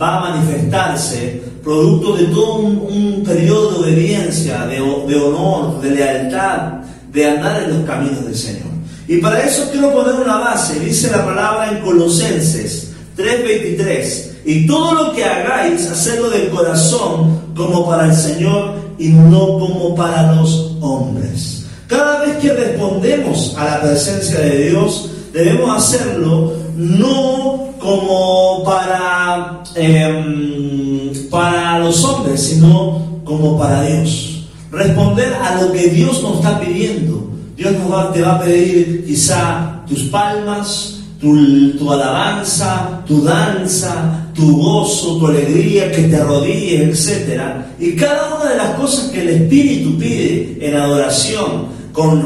va a manifestarse producto de todo un, periodo de obediencia, de, de honor, de lealtad, de andar en los caminos del Señor. Y para eso quiero poner una base, dice la palabra en Colosenses 3:23, y todo lo que hagáis, hacedlo del corazón como para el Señor y no como para los hombres. Cada vez que respondemos a la presencia de Dios, debemos hacerlo no como para, em, para los hombres, sino como para Dios. Responder a lo que Dios nos está pidiendo. Dios nos va, te va a pedir quizá tus palmas, tu, alabanza, tu danza, tu gozo, tu alegría, que te arrodilles, etc. Y cada una de las cosas que el Espíritu pide en adoración,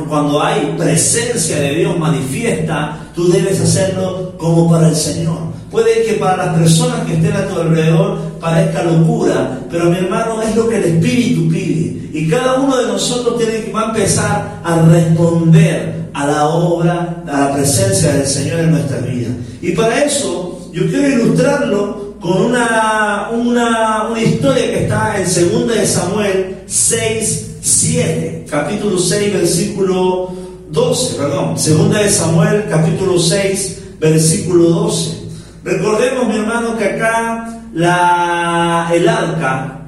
cuando hay presencia de Dios manifiesta, tú debes hacerlo como para el Señor. Puede que para las personas que estén a tu alrededor parezca locura, pero mi hermano es lo que el Espíritu pide. Y cada uno de nosotros tiene que va a empezar a responder a la obra, a la presencia del Señor en nuestra vida. Y para eso yo quiero ilustrarlo con una, una, una historia que está en 2 de Samuel 6, 7, capítulo 6, versículo 12, perdón, segunda de Samuel, capítulo 6, versículo 12. Recordemos, mi hermano, que acá la, el arca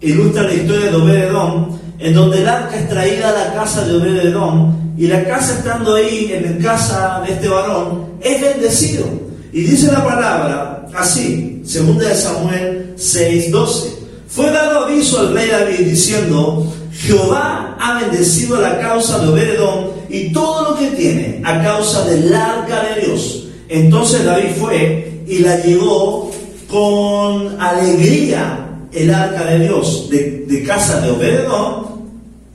ilustra la historia de Obededón, en donde el arca es traída a la casa de Obededón, y la casa estando ahí, en la casa de este varón, es bendecido. Y dice la palabra así, segunda de Samuel 6, 12. Fue dado aviso al rey David diciendo, Jehová ha bendecido la causa de Obededón y todo lo que tiene a causa del arca de Dios. Entonces David fue y la llevó con alegría el arca de Dios de, casa de Obededón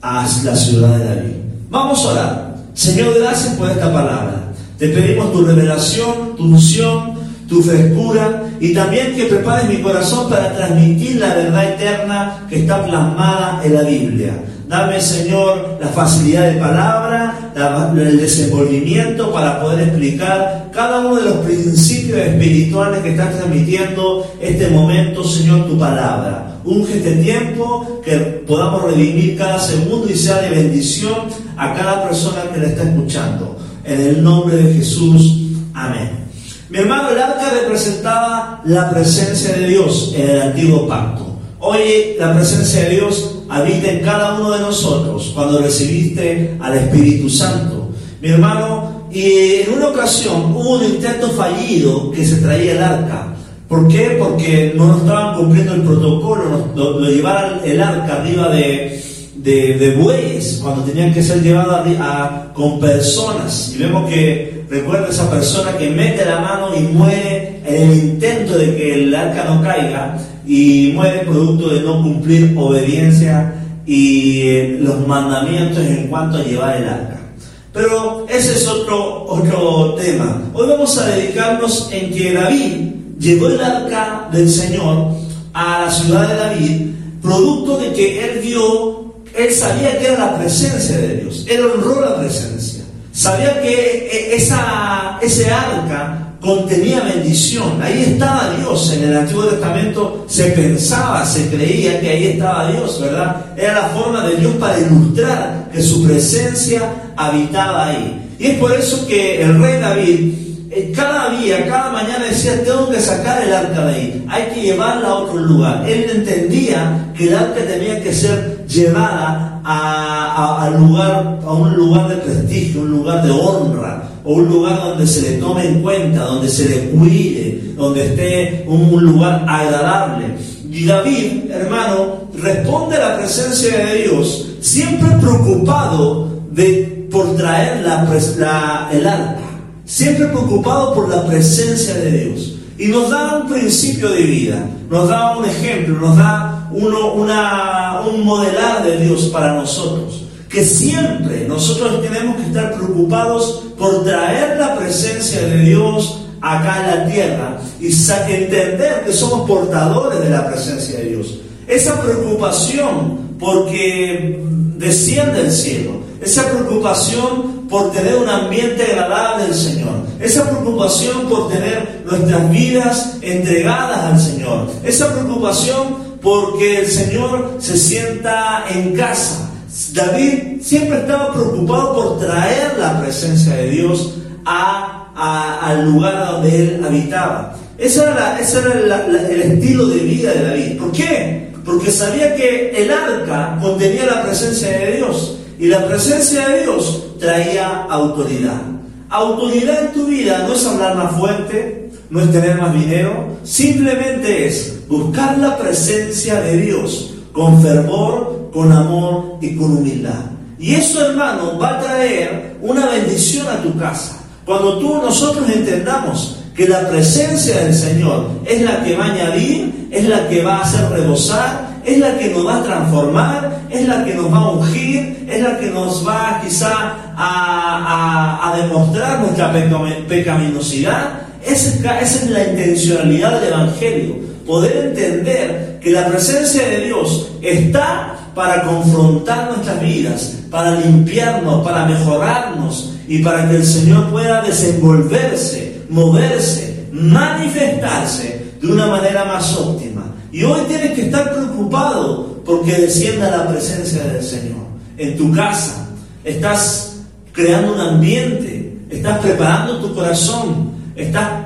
a la ciudad de David. Vamos a orar. Señor, gracias por esta palabra. Te pedimos tu revelación, tu unción, tu frescura y también que prepares mi corazón para transmitir la verdad eterna que está plasmada en la Biblia. Dame, Señor, la facilidad de palabra, el desenvolvimiento para poder explicar cada uno de los principios espirituales que estás transmitiendo este momento, Señor, tu palabra. Unge este tiempo, que podamos revivir cada segundo y sea de bendición a cada persona que le está escuchando. En el nombre de Jesús. Amén. Mi hermano, el arca representaba la presencia de Dios en el antiguo pacto. Hoy la presencia de Dios habita en cada uno de nosotros cuando recibiste al Espíritu Santo. Mi hermano, y en una ocasión hubo un intento fallido que se traía el arca. ¿Por qué? Porque no estaban cumpliendo el protocolo, lo, llevaron el arca arriba de, de, bueyes, cuando tenían que ser llevados con personas. Y vemos que recuerdo esa persona que mete la mano y muere en el intento de que el arca no caiga y muere producto de no cumplir obediencia y eh, los mandamientos en cuanto a llevar el arca. Pero ese es otro, otro tema. Hoy vamos a dedicarnos en que David llevó el arca del Señor a la ciudad de David, producto de que él vio, él sabía que era la presencia de Dios, él honró la presencia. Sabía que eh, ese arca contenía bendición. Ahí estaba Dios. En el Antiguo Testamento se pensaba, se creía que ahí estaba Dios, ¿verdad? Era la forma de Dios para ilustrar que su presencia habitaba ahí. Y es por eso que el rey David eh, cada día, cada mañana decía, tengo que sacar el arca de ahí, hay que llevarla a otro lugar. Él entendía que el arca tenía que ser llevada a, lugar, a un lugar de prestigio, un lugar de honra, o un lugar donde se le tome en cuenta, donde se le cuide, donde esté un, lugar agradable. Y David, hermano, responde a la presencia de Dios, siempre preocupado de, por traer la, el arca, siempre preocupado por la presencia de Dios. Y nos da un principio de vida, nos da un ejemplo, nos da uno, una, un modelar de Dios para nosotros. Que siempre nosotros tenemos que estar preocupados por traer la presencia de Dios acá en la tierra y entender que somos portadores de la presencia de Dios. Esa preocupación porque desciende el cielo, esa preocupación por tener un ambiente agradable al Señor, esa preocupación por tener nuestras vidas entregadas al Señor, esa preocupación porque el Señor se sienta en casa. David siempre estaba preocupado por traer la presencia de Dios al lugar donde él habitaba. Ese era, era el estilo de vida de David. ¿Por qué? Porque sabía que el arca contenía la presencia de Dios. Y la presencia de Dios traía autoridad. Autoridad en tu vida no es hablar más fuerte, no es tener más dinero, simplemente es buscar la presencia de Dios con fervor, con amor y con humildad. Y eso, hermano, va a traer una bendición a tu casa. Cuando tú, nosotros entendamos que la presencia del Señor es la que va a añadir, es la que va a hacer rebosar, es la que nos va a transformar, es la que nos va a ungir, es la que nos va quizá a, demostrar nuestra pecaminosidad. Esa es la intencionalidad del Evangelio, poder entender que la presencia de Dios está para confrontar nuestras vidas, para limpiarnos, para mejorarnos y para que el Señor pueda desenvolverse, moverse, manifestarse de una manera más óptima. Y hoy tienes que estar preocupado porque descienda la presencia del Señor. En tu casa estás creando un ambiente, estás preparando tu corazón, estás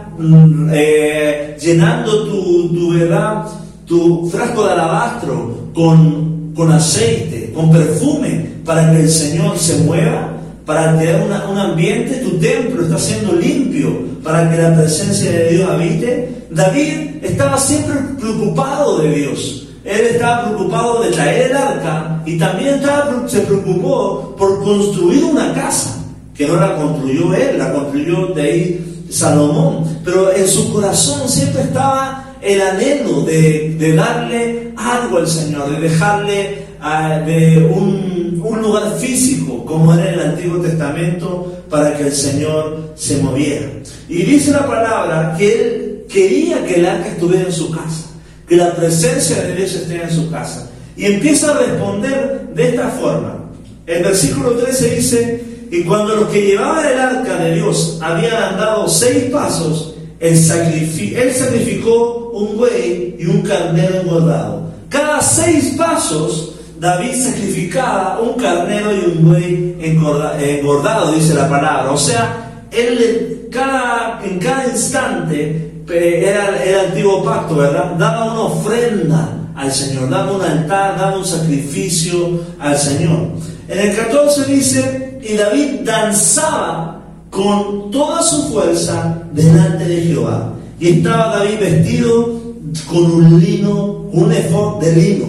eh, llenando tu, tu, ¿verdad? tu frasco de alabastro con con aceite, con perfume, para que el Señor se mueva, para crear un ambiente, tu templo está siendo limpio, para que la presencia de Dios habite. David estaba siempre preocupado de Dios. Él estaba preocupado de traer el arca y también estaba, se preocupó por construir una casa, que no la construyó él, la construyó de ahí Salomón. Pero en su corazón siempre estaba el anhelo de, darle algo al Señor, de dejarle ah, de un, un, lugar físico, como era en el Antiguo Testamento, para que el Señor se moviera. Y dice la palabra que él quería que el arca estuviera en su casa, que la presencia de Dios esté en su casa. Y empieza a responder de esta forma. El versículo 13 dice, y cuando los que llevaban el arca de Dios habían andado seis pasos, él, sacrificó un buey y un carnero engordado. Cada seis pasos, David sacrificaba un carnero y un buey engordado, dice la palabra. O sea, él cada, en cada instante, era el antiguo pacto, ¿verdad? Daba una ofrenda al Señor, daba un altar, daba un sacrificio al Señor. En el 14 dice, y David danzaba con toda su fuerza delante de Jehová. Y estaba David vestido con un lino, un efod de lino.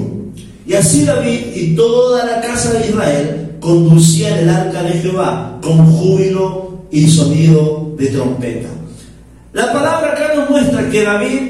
Y así David y toda la casa de Israel conducían el arca de Jehová con júbilo y sonido de trompeta. La palabra acá nos muestra que David,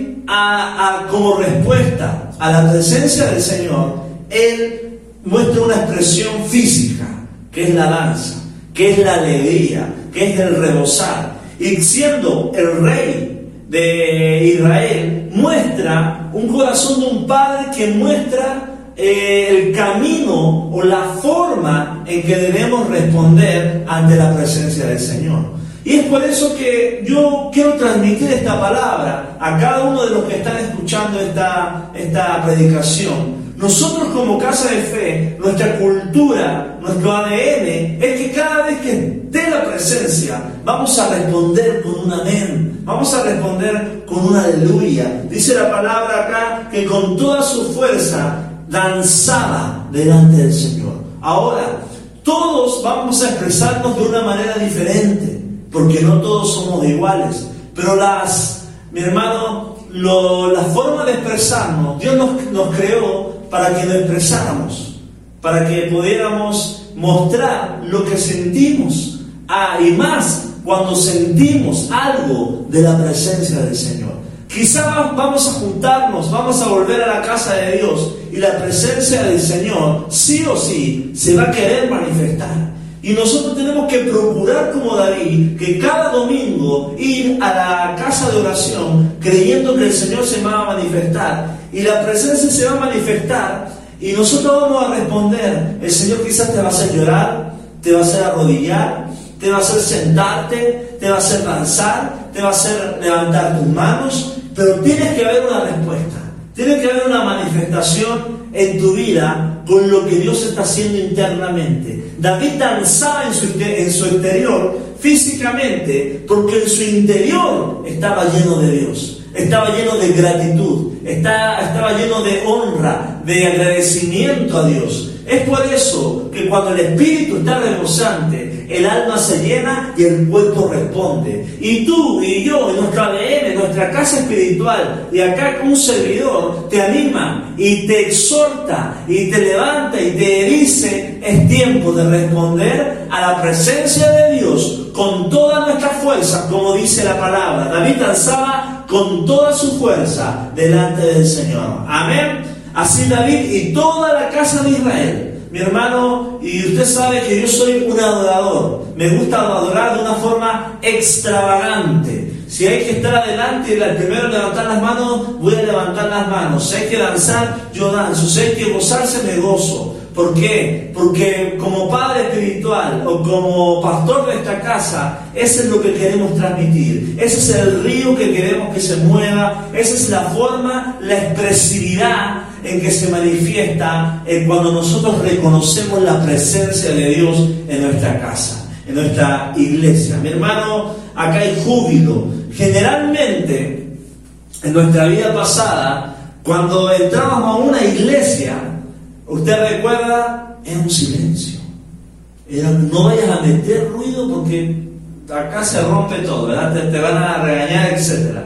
como respuesta a la presencia del Señor, él muestra una expresión física, que es la danza que es la alegría, que es el rebosar. Y siendo el rey de Israel, muestra un corazón de un padre que muestra eh, el camino o la forma en que debemos responder ante la presencia del Señor. Y es por eso que yo quiero transmitir esta palabra a cada uno de los que están escuchando esta, esta predicación nosotros como casa de fe, nuestra cultura, nuestro ADN, es que cada vez que esté la presencia, vamos a responder con un amén, vamos a responder con una aleluya. Dice la palabra acá que con toda su fuerza danzaba delante del Señor. Ahora, todos vamos a expresarnos de una manera diferente, porque no todos somos iguales, pero las, mi hermano, la forma de expresarnos, Dios nos creó para que lo expresáramos, para que pudiéramos mostrar lo que sentimos. Ah, y más cuando sentimos algo de la presencia del Señor. Quizá vamos a juntarnos, vamos a volver a la casa de Dios y la presencia del Señor sí o sí se va a querer manifestar. Y nosotros tenemos que procurar como David que cada domingo ir a la casa de oración creyendo que el Señor se va a manifestar y la presencia se va a manifestar y nosotros vamos a responder. El Señor quizás te va a hacer llorar, te va a hacer arrodillar, te va a hacer sentarte, te va a hacer danzar, te va a hacer levantar tus manos, pero tienes que haber una respuesta. Tiene que haber una manifestación en tu vida con lo que Dios está haciendo internamente. David danzaba en su, en su exterior físicamente porque en su interior estaba lleno de Dios, estaba lleno de gratitud, estaba, estaba lleno de honra, de agradecimiento a Dios. Es por eso que cuando el espíritu está rebosante, el alma se llena y el cuerpo responde. Y tú y yo, en nuestra ADN, nuestra casa espiritual, y acá un servidor, te anima y te exhorta y te levanta y te dice, es tiempo de responder a la presencia de Dios con toda nuestra fuerza, como dice la palabra. David danzaba con toda su fuerza delante del Señor. Amén. Así David y toda la casa de Israel. Mi hermano, y usted sabe que yo soy un adorador. Me gusta adorar de una forma extravagante. Si hay que estar adelante y primero levantar las manos, voy a levantar las manos. Si hay que danzar, yo danzo. Si hay que gozarse, me gozo. ¿Por qué? Porque como padre espiritual o como pastor de esta casa, eso es lo que queremos transmitir. Ese es el río que queremos que se mueva. Esa es la forma, la expresividad en que se manifiesta cuando nosotros reconocemos la presencia de Dios en nuestra casa, en nuestra iglesia. Mi hermano, acá hay júbilo. Generalmente, en nuestra vida pasada, cuando entrábamos a una iglesia, usted recuerda, era un silencio. no vayas a meter ruido porque acá se rompe todo, ¿verdad? Te, te van a regañar, etc.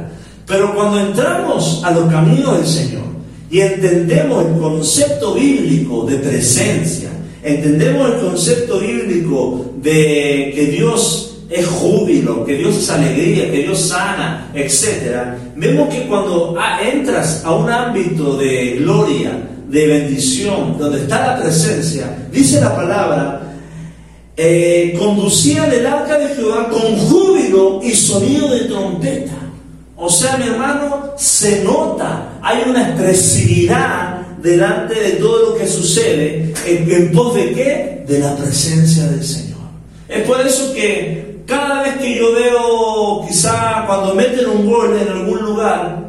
Pero cuando entramos a los caminos del Señor, y entendemos el concepto bíblico de presencia, entendemos el concepto bíblico de que Dios es júbilo, que Dios es alegría, que Dios sana, etc., vemos que cuando entras a un ámbito de gloria, de bendición, donde está la presencia, dice la palabra, eh, conducía del arca de Jehová con júbilo y sonido de trompeta. O sea, mi hermano, se nota, hay una expresividad delante de todo lo que sucede, en, pos de qué? De la presencia del Señor. Es por eso que cada vez que yo veo, quizá cuando meten un gol en algún lugar,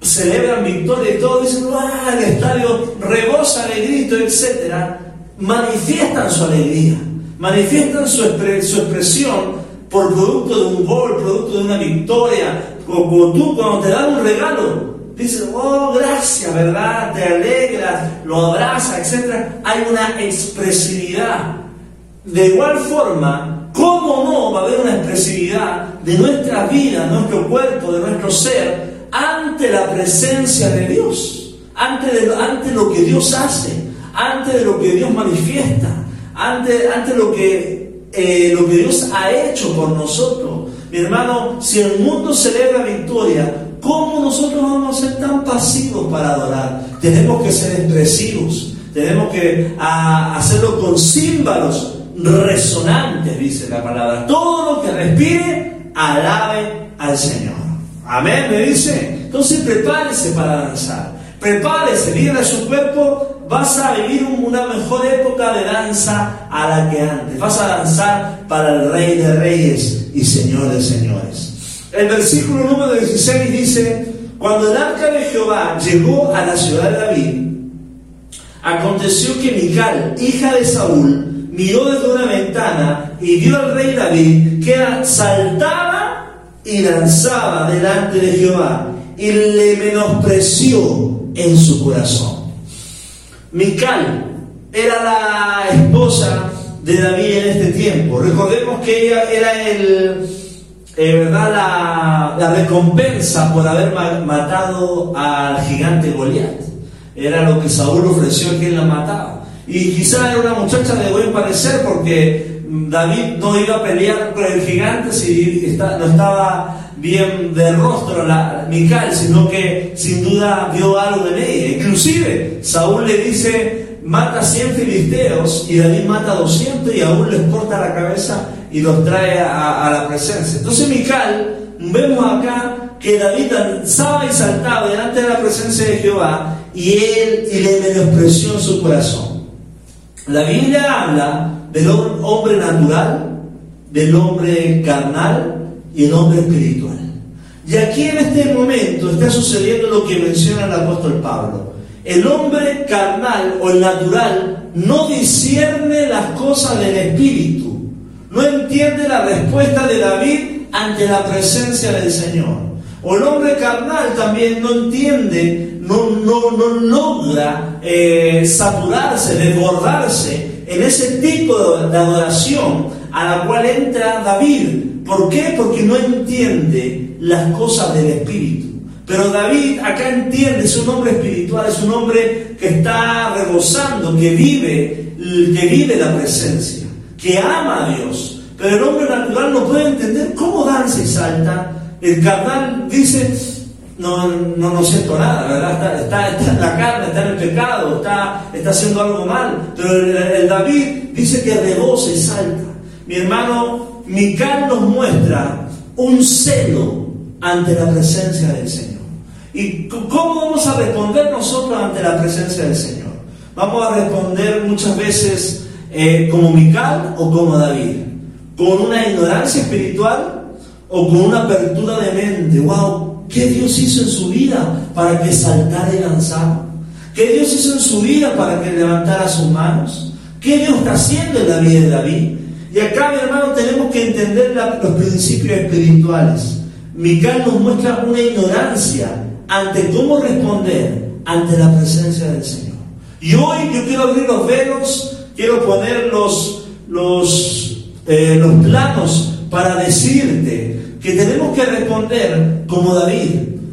celebran victoria y todos dicen, ¡ah! El estadio rebosa de grito, etc. Manifiestan su alegría, manifiestan su, su expresión por producto de un gol, producto de una victoria, como tú cuando te dan un regalo, dices, oh, gracias, ¿verdad? Te alegras, lo abrazas, etc. Hay una expresividad. De igual forma, ¿cómo no va a haber una expresividad de nuestra vida, nuestro cuerpo, de nuestro ser, ante la presencia de Dios? Ante, ante lo que Dios hace, ante de lo que Dios manifiesta, ante, ante lo, que, eh, lo que Dios ha hecho por nosotros. Mi hermano, si el mundo celebra victoria, ¿cómo nosotros vamos a ser tan pasivos para adorar? Tenemos que ser expresivos, tenemos que hacerlo con címbalos resonantes, dice la palabra. Todo lo que respire, alabe al Señor. Amén, me dice. Entonces prepárese para danzar. Prepárese, a su cuerpo, vas a vivir una mejor época de danza a la que antes. Vas a danzar para el Rey de Reyes y Señor de Señores. El versículo número 16 dice, cuando el arca de Jehová llegó a la ciudad de David, aconteció que Mical, hija de Saúl, miró desde una ventana y vio al rey David que saltaba y danzaba delante de Jehová y le menospreció en su corazón. Mical era la esposa de David en este tiempo. Recordemos que ella era el, eh, ¿verdad? La, la, recompensa por haber matado al gigante Goliat. Era lo que Saúl ofreció a quien la mataba. Y quizá era una muchacha de buen parecer porque David no iba a pelear con el gigante si no estaba bien de rostro la Mical, sino que sin duda vio algo en ella. Inclusive Saúl le dice, mata 100 filisteos y David mata 200 y aún les corta la cabeza y los trae a, la presencia. Entonces Mical, vemos acá que David danzaba y saltaba delante de la presencia de Jehová y él le menospreció en su corazón. La Biblia habla del hombre natural del hombre carnal y el hombre espiritual. Y aquí en este momento está sucediendo lo que menciona el apóstol Pablo. El hombre carnal o el natural no discierne las cosas del espíritu, no entiende la respuesta de David ante la presencia del Señor. O el hombre carnal también no entiende, no, no, no logra eh, saturarse, desbordarse en ese tipo de adoración a la cual entra David. ¿Por qué? Porque no entiende las cosas del Espíritu. Pero David acá entiende, es un hombre espiritual, es un hombre que está rebosando, que vive, que vive la presencia, que ama a Dios. Pero el hombre natural no puede entender cómo danza y salta. El carnal dice, no, no, no siento nada, ¿verdad? Está, en la carne, está en el pecado, está, está haciendo algo mal. Pero el, David dice que rebosa y salta. Mi hermano, Mical nos muestra un celo ante la presencia del Señor. ¿Y cómo vamos a responder nosotros ante la presencia del Señor? Vamos a responder muchas veces eh, como Mical o como David, con una ignorancia espiritual o con una apertura de mente. ¡Wow! ¿Qué Dios hizo en su vida para que saltara y lanzara? ¿Qué Dios hizo en su vida para que levantara sus manos? ¿Qué Dios está haciendo en la vida de David? Y acá, mi hermano, tenemos que entender los principios espirituales. Mical nos muestra una ignorancia ante cómo responder ante la presencia del Señor. Y hoy yo quiero abrir los velos, quiero poner los, los, eh, los planos para decirte que tenemos que responder como David.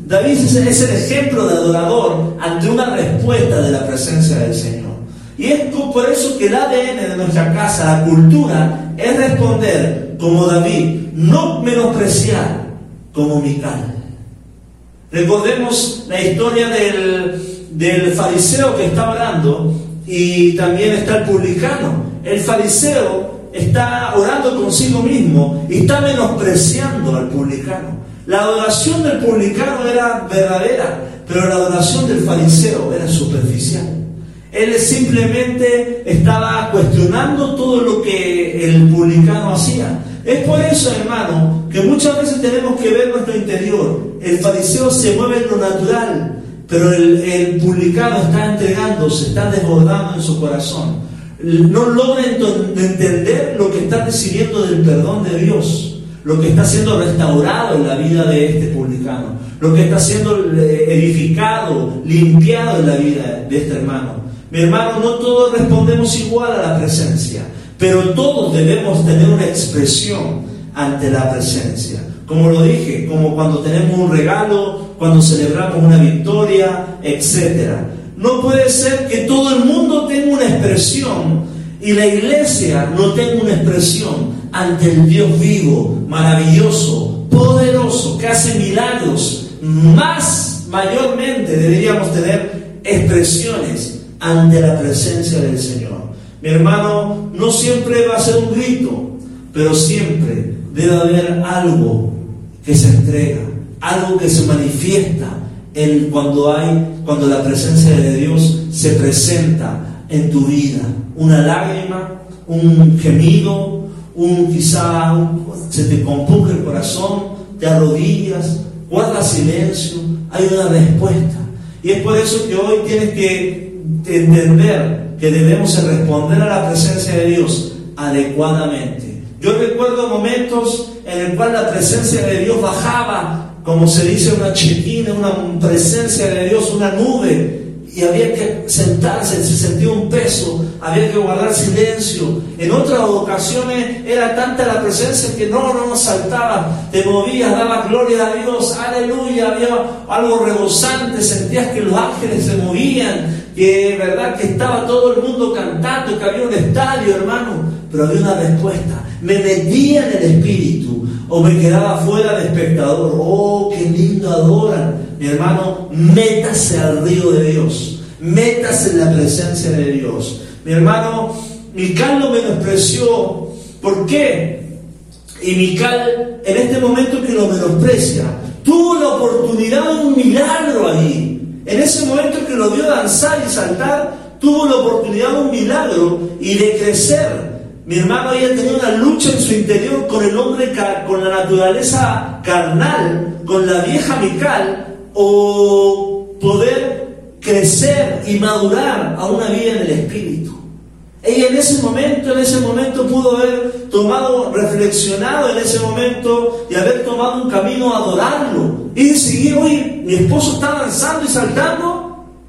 David es el ejemplo de adorador ante una respuesta de la presencia del Señor. Y es por eso que el ADN de nuestra casa, la cultura, es responder como David, no menospreciar como Mical. Recordemos la historia del, fariseo que está orando y también está el publicano. El fariseo está orando consigo mismo y está menospreciando al publicano. La adoración del publicano era verdadera, pero la adoración del fariseo era superficial. Él simplemente estaba cuestionando todo lo que el publicano hacía. Es por eso, hermano, que muchas veces tenemos que ver nuestro interior. El fariseo se mueve en lo natural, pero el, publicano está entregando, se está desbordando en su corazón. No logra entender lo que está recibiendo del perdón de Dios, lo que está siendo restaurado en la vida de este publicano, lo que está siendo eh, edificado, limpiado en la vida de este hermano. Mi hermano, no todos respondemos igual a la presencia. Pero todos debemos tener una expresión ante la presencia. Como lo dije, como cuando tenemos un regalo, cuando celebramos una victoria, etc. No puede ser que todo el mundo tenga una expresión y la iglesia no tenga una expresión ante el Dios vivo, maravilloso, poderoso, que hace milagros. Más mayormente deberíamos tener expresiones ante la presencia del Señor. Mi hermano, no siempre va a ser un grito, pero siempre debe haber algo que se entrega, algo que se manifiesta cuando hay, cuando la presencia de Dios se presenta en tu vida. Una lágrima, un gemido, un quizá se te compunge el corazón, te arrodillas, guardas silencio, hay una respuesta. Y es por eso que hoy tienes que entender que debemos responder a la presencia de Dios adecuadamente. Yo recuerdo momentos en el cual la presencia de Dios bajaba, como se dice, una chequina, una presencia de Dios, una nube, y había que sentarse, se sentía un peso, había que guardar silencio. En otras ocasiones era tanta la presencia que no, no nos saltaba, te movías, dabas gloria a Dios, aleluya, había algo rebosante, sentías que los ángeles se movían, que verdad que estaba todo el mundo cantando, que había un estadio, hermano, pero había una respuesta. Me metía en el espíritu o me quedaba fuera de espectador. Oh, qué lindo adoran. Mi hermano, métase al río de Dios, métase en la presencia de Dios. Mi hermano, Mical lo menospreció. ¿Por qué? Y Mical, en este momento que lo menosprecia, tuvo la oportunidad de un milagro ahí. En ese momento que lo vio danzar y saltar, tuvo la oportunidad de un milagro y de crecer Mi hermano ella tenía una lucha en su interior con el hombre, con la naturaleza carnal, con la vieja Mical, o poder crecer y madurar a una vida en el Espíritu. Ella en ese momento, en ese momento pudo haber tomado, reflexionado en ese momento y haber tomado un camino a adorarlo. Y seguir, oye, mi esposo está avanzando y saltando,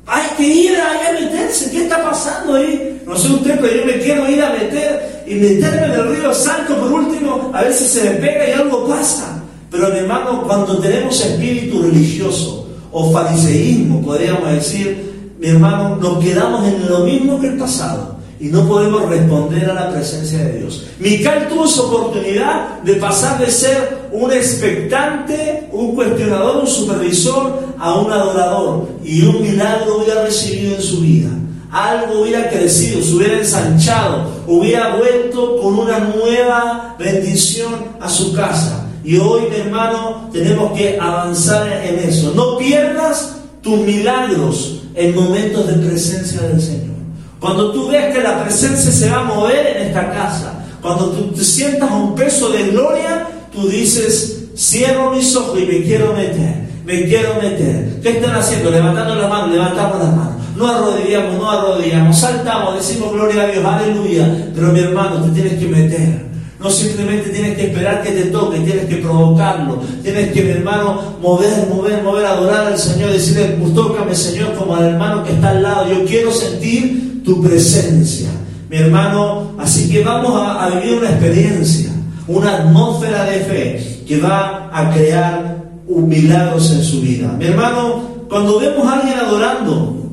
hay que ir ahí a meterse, ¿qué está pasando ahí? No sé usted, pero yo me quiero ir a meter y meterme en el río Santo por último, a ver si se me pega y algo pasa. Pero mi hermano, cuando tenemos espíritu religioso o fariseísmo, podríamos decir, mi hermano, nos quedamos en lo mismo que el pasado y no podemos responder a la presencia de Dios. Mical tuvo su oportunidad de pasar de ser un expectante, un cuestionador, un supervisor, a un adorador. Y un milagro hubiera recibido en su vida. Algo hubiera crecido, se hubiera ensanchado, hubiera vuelto con una nueva bendición a su casa. Y hoy, mi hermano, tenemos que avanzar en eso. No pierdas tus milagros en momentos de presencia del Señor. Cuando tú ves que la presencia se va a mover en esta casa, cuando tú te sientas un peso de gloria, tú dices, cierro mis ojos y me quiero meter, me quiero meter. ¿Qué están haciendo? Levantando las manos, levantamos las manos. No arrodillamos, no arrodillamos, saltamos, decimos gloria a Dios, aleluya. Pero mi hermano, te tienes que meter. No simplemente tienes que esperar que te toque, tienes que provocarlo. Tienes que, mi hermano, mover, mover, mover, adorar al Señor, decirle, pues tócame, Señor, como al hermano que está al lado. Yo quiero sentir tu presencia. Mi hermano, así que vamos a, vivir una experiencia, una atmósfera de fe que va a crear milagros en su vida. Mi hermano, cuando vemos a alguien adorando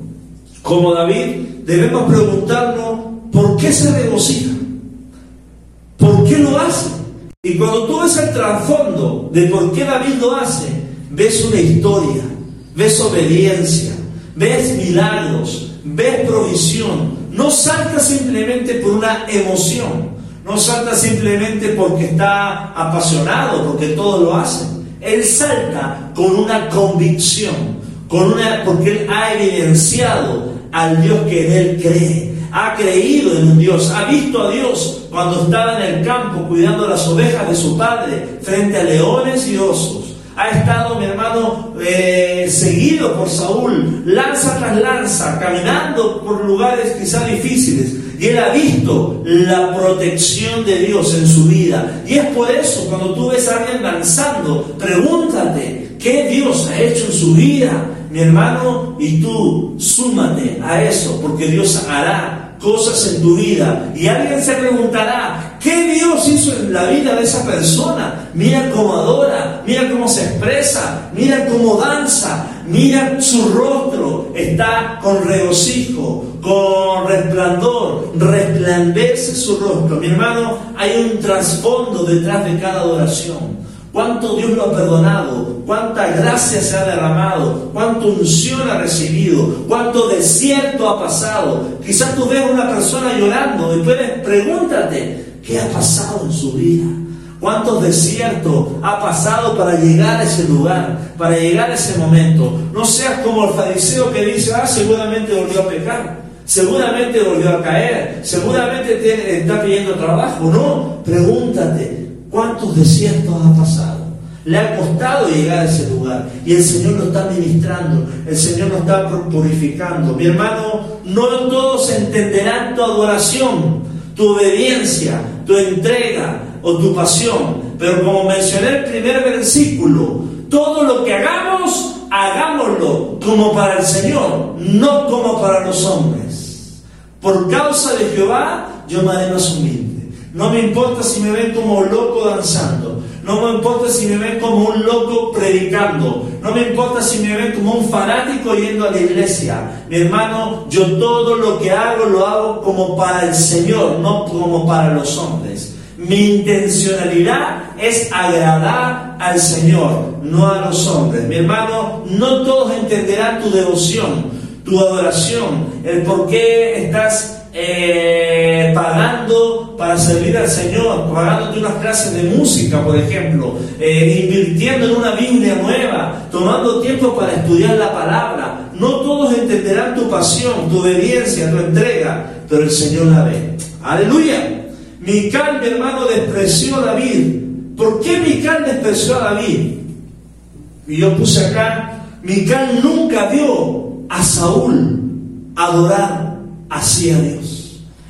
como David, debemos preguntarnos por qué se regocija, por qué lo hace. Y cuando tú ves el trasfondo de por qué David lo hace, ves una historia, ves obediencia, ves milagros, ves provisión. No salta simplemente por una emoción, no salta simplemente porque está apasionado, porque todo lo hace. Él salta con una convicción, con una, porque él ha evidenciado al Dios que en él cree. Ha creído en un Dios, ha visto a Dios cuando estaba en el campo cuidando las ovejas de su padre frente a leones y osos ha estado, mi hermano, eh, seguido por Saúl, lanza tras lanza, caminando por lugares quizá difíciles. Y él ha visto la protección de Dios en su vida. Y es por eso, cuando tú ves a alguien danzando, pregúntate, ¿qué Dios ha hecho en su vida? Mi hermano, y tú súmate a eso, porque Dios hará cosas en tu vida y alguien se preguntará, ¿qué Dios hizo en la vida de esa persona? Mira cómo adora, mira cómo se expresa, mira cómo danza, mira su rostro, está con regocijo, con resplandor, resplandece su rostro. Mi hermano, hay un trasfondo detrás de cada adoración cuánto Dios lo ha perdonado, cuánta gracia se ha derramado, cuánta unción ha recibido, cuánto desierto ha pasado. Quizás tú ves a una persona llorando y puedes pregúntate, ¿qué ha pasado en su vida? ¿Cuántos desiertos ha pasado para llegar a ese lugar, para llegar a ese momento? No seas como el fariseo que dice, ah, seguramente volvió a pecar, seguramente volvió a caer, seguramente está pidiendo trabajo. No, pregúntate, ¿Cuántos desiertos ha pasado? Le ha costado llegar a ese lugar y el Señor lo está ministrando, el Señor lo está purificando. Mi hermano, no todos entenderán tu adoración, tu obediencia, tu entrega o tu pasión, pero como mencioné el primer versículo, todo lo que hagamos, hagámoslo como para el Señor, no como para los hombres. Por causa de Jehová, yo me haré más humilde. No me importa si me ven como loco danzando. No me importa si me ven como un loco predicando. No me importa si me ven como un fanático yendo a la iglesia. Mi hermano, yo todo lo que hago lo hago como para el Señor, no como para los hombres. Mi intencionalidad es agradar al Señor, no a los hombres. Mi hermano, no todos entenderán tu devoción, tu adoración, el por qué estás eh, pagando para servir al Señor, pagándote unas clases de música, por ejemplo, eh, invirtiendo en una Biblia nueva, tomando tiempo para estudiar la palabra. No todos entenderán tu pasión, tu obediencia, tu entrega, pero el Señor la ve. Aleluya. Mical, mi hermano, despreció a David. ¿Por qué Mical despreció a David? Y yo puse acá, Mical nunca vio a Saúl adorar así a Dios.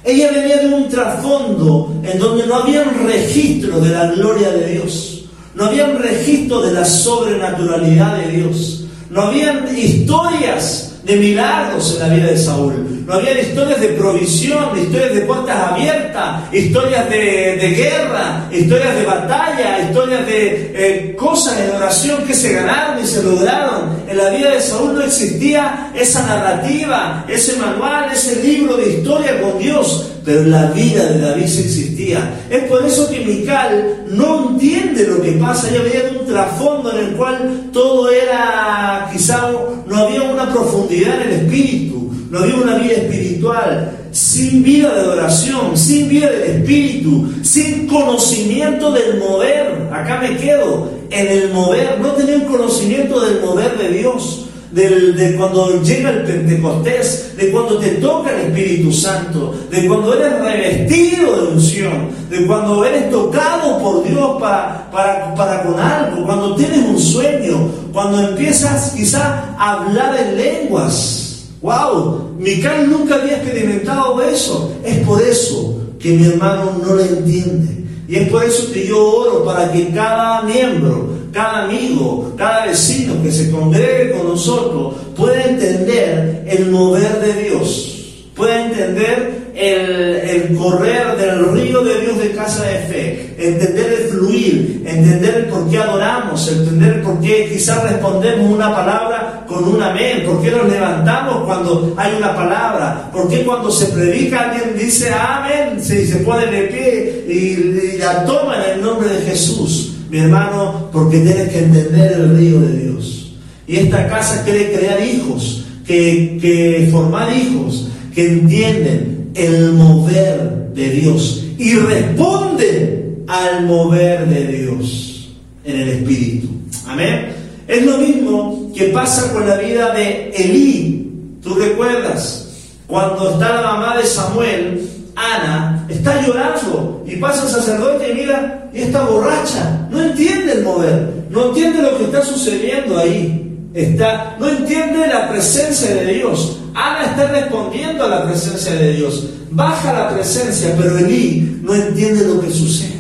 Ella venía de un trasfondo en donde no había un registro de la gloria de Dios. No había un registro de la sobrenaturalidad de Dios. No habían historias de milagros en la vida de Saúl. No había historias de provisión, historias de puertas abiertas, historias de, guerra, historias de batalla, historias de eh, cosas en oración que se ganaron y se lograron. En la vida de Saúl no existía esa narrativa, ese manual, ese libro de historia con Dios, pero la vida de David sí existía. Es por eso que Mical no entiende lo que pasa. Ella veía un trasfondo en el cual todo era, quizá no había una profundidad en el espíritu, no había una vida espiritual, sin vida de adoración, sin vida del espíritu, sin conocimiento del mover. Acá me quedo, en el mover, no tenía un conocimiento del mover de Dios de cuando llega el Pentecostés, de cuando te toca el Espíritu Santo, de cuando eres revestido de unción, de cuando eres tocado por Dios para, para, para con algo, cuando tienes un sueño, cuando empiezas quizá a hablar en lenguas. ¡Wow! Mical nunca había experimentado eso. Es por eso que mi hermano no lo entiende. Y es por eso que yo oro para que cada miembro cada amigo, cada vecino que se congregue con nosotros pueda entender el mover de Dios, pueda entender el, correr del río de Dios de casa de fe, entender el fluir, entender el por qué adoramos, entender por qué quizás respondemos una palabra con un amén, por qué nos levantamos cuando hay una palabra, por qué cuando se predica alguien dice amén, se, se pone de pie y, y la toma en el nombre de Jesús mi hermano, porque tienes que entender el río de Dios. Y esta casa quiere crear hijos, que, que formar hijos que entienden el mover de Dios y responden al mover de Dios en el Espíritu. Amén. Es lo mismo que pasa con la vida de Elí. ¿Tú recuerdas? Cuando está la mamá de Samuel, Ana, está llorando y pasa el sacerdote y mira, y está borracha, no entiende el mover, no entiende lo que está sucediendo ahí. Está, no entiende la presencia de Dios. Ana está respondiendo a la presencia de Dios. Baja la presencia, pero Elí no entiende lo que sucede.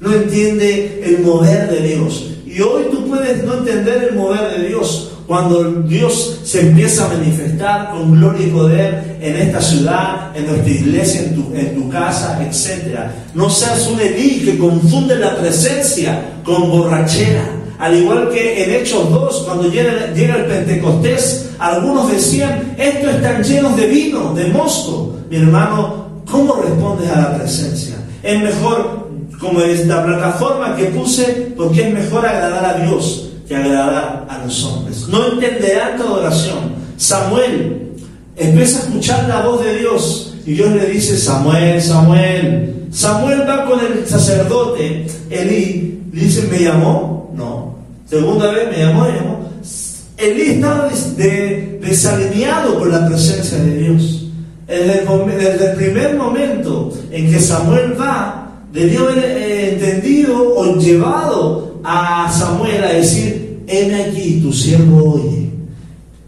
No entiende el mover de Dios. Y hoy tú puedes no entender el mover de Dios, cuando Dios se empieza a manifestar con gloria y poder en esta ciudad, en nuestra iglesia, en tu, casa, etc. No seas un Elí que confunde la presencia con borrachera. Al igual que en Hechos 2, cuando llega, llega el Pentecostés, algunos decían, estos están llenos de vino, de mosto. Mi hermano, ¿cómo respondes a la presencia? Es mejor, como esta plataforma que puse, porque es mejor agradar a Dios que agradar a los hombres. No entenderán tu adoración. Samuel empieza a escuchar la voz de Dios y Dios le dice, Samuel, Samuel. Samuel va con el sacerdote Elí, dice, ¿me llamó? No. Segunda vez me llamó, me llamó. Elí estaba desalineado con la presencia de Dios. Desde el, desde el primer momento en que Samuel va, debió haber eh, entendido o llevado a Samuel a decir, heme aquí, tu siervo oye.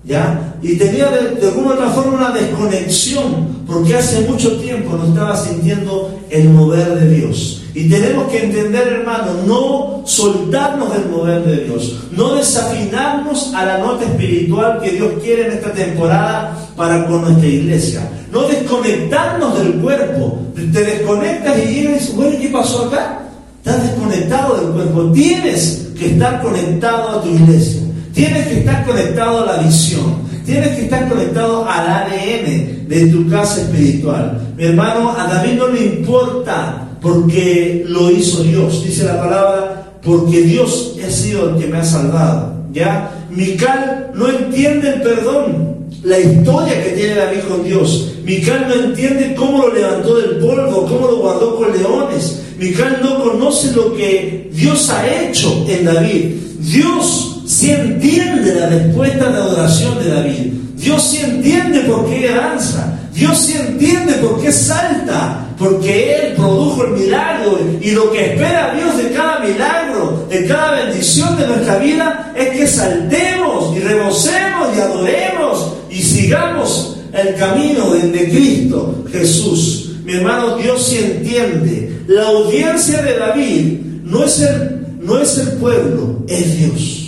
¿Ya? Y tenía de, alguna otra forma una desconexión, porque hace mucho tiempo no estaba sintiendo el mover de Dios. Y tenemos que entender, hermano, no soltarnos del mover de Dios, no desafinarnos a la nota espiritual que Dios quiere en esta temporada para con nuestra iglesia. No desconectarnos del cuerpo. Te desconectas y dices, bueno, ¿qué pasó acá? Estás desconectado del cuerpo. Tienes que estar conectado a tu iglesia. Tienes que estar conectado a la visión. Tienes que estar conectado al ADN de tu casa espiritual. Mi hermano, a David no le importa porque lo hizo Dios. Dice la palabra, porque Dios ha sido el que me ha salvado. ¿Ya? Mical no entiende el perdón, la historia que tiene David con Dios. Mical no entiende cómo lo levantó del polvo, cómo lo guardó con leones. Mical no conoce lo que Dios ha hecho en David. Dios sí entiende la respuesta de adoración de David. Dios sí entiende por qué danza. Dios sí entiende por qué salta. Porque Él produjo el milagro. Y lo que espera Dios de cada milagro, de cada bendición de nuestra vida, es que saltemos y rebosemos y adoremos y sigamos el camino de Cristo Jesús. Mi hermano, Dios sí entiende. La audiencia de David no es el, no es el pueblo, es Dios.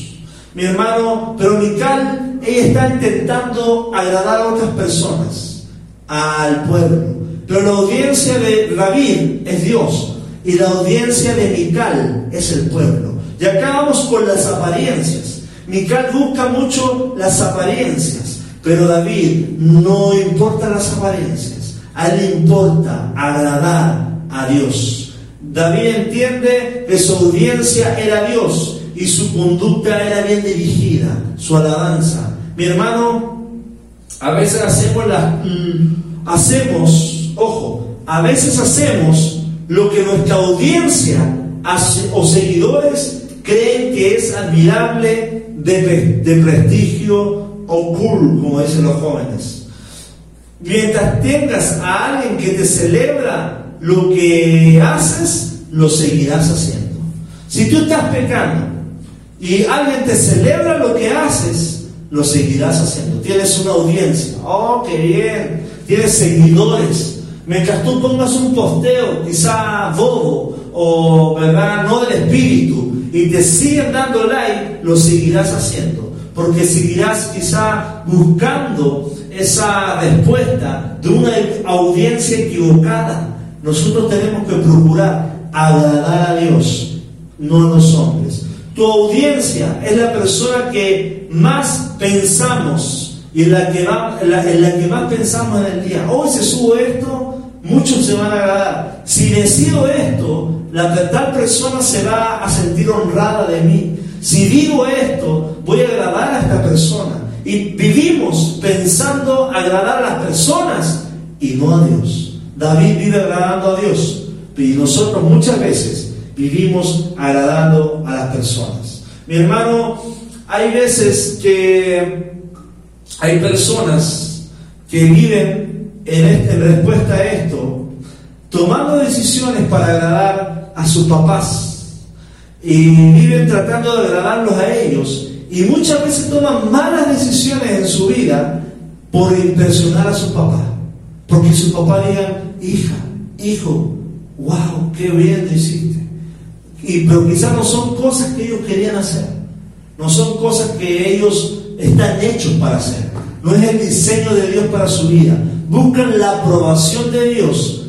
Mi hermano, pero Mical, ella está intentando agradar a otras personas, al pueblo. Pero la audiencia de David es Dios y la audiencia de Mical es el pueblo. Y acá vamos con las apariencias. Mical busca mucho las apariencias, pero David no importa las apariencias. A él le importa agradar a Dios. David entiende que su audiencia era Dios y su conducta era bien dirigida, su alabanza. Mi hermano, a veces hacemos las hacemos, ojo, a veces hacemos lo que nuestra audiencia o seguidores creen que es admirable de, de prestigio o cool, como dicen los jóvenes. Mientras tengas a alguien que te celebra lo que haces, lo seguirás haciendo. Si tú estás pecando y alguien te celebra lo que haces, lo seguirás haciendo. Tienes una audiencia. Oh, qué bien. Tienes seguidores. Mientras tú pongas un posteo, quizá bobo o verdad, no del espíritu, y te siguen dando like, lo seguirás haciendo. Porque seguirás quizá buscando esa respuesta de una audiencia equivocada. Nosotros tenemos que procurar agradar a Dios, no a los hombres. Tu audiencia es la persona que más pensamos y en la que, más pensamos en el día. Hoy se sube esto, muchos se van a agradar. Si decido esto, la tal persona se va a sentir honrada de mí. Si digo esto, voy a agradar a esta persona. Y vivimos pensando agradar a las personas y no a Dios. David vive agradando a Dios. Y nosotros muchas veces vivimos agradando a las personas. Mi hermano, hay veces que hay personas que viven en, respuesta a esto, tomando decisiones para agradar a sus papás y viven tratando de agradarlos a ellos y muchas veces toman malas decisiones en su vida por impresionar a su papá. Porque su papá diga, hija, hijo, wow, qué bien lo hiciste. Y, pero quizás no son cosas que ellos querían hacer. No son cosas que ellos están hechos para hacer. No es el diseño de Dios para su vida. Buscan la aprobación de Dios,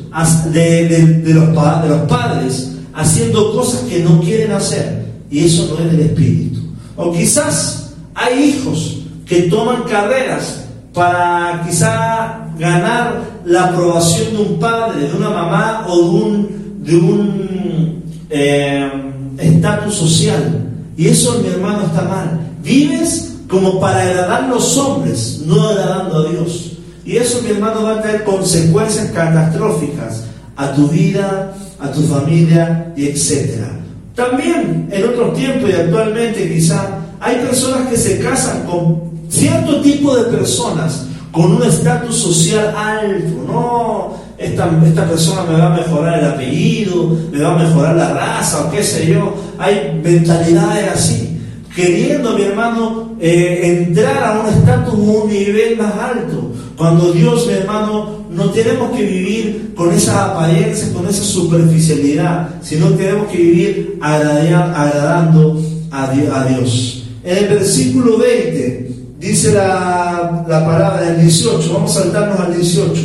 de, de, los, de los padres, haciendo cosas que no quieren hacer. Y eso no es del Espíritu. O quizás hay hijos que toman carreras para quizá ganar la aprobación de un padre, de una mamá o de un, de un eh, estatus social. Y eso, mi hermano, está mal. Vives como para agradar a los hombres, no agradando a Dios. Y eso, mi hermano, va a traer consecuencias catastróficas a tu vida, a tu familia y etcétera. También en otros tiempos y actualmente quizá hay personas que se casan con cierto tipo de personas con un estatus social alto. No, esta, esta persona me va a mejorar el apellido, me va a mejorar la raza o qué sé yo. Hay mentalidades así. Queriendo, mi hermano, eh, entrar a un estatus, un nivel más alto. Cuando Dios, mi hermano, no tenemos que vivir con esas apariencias, con esa superficialidad, sino tenemos que vivir agradando a Dios. En el versículo 20 dice la, la palabra del 18, vamos a saltarnos al 18.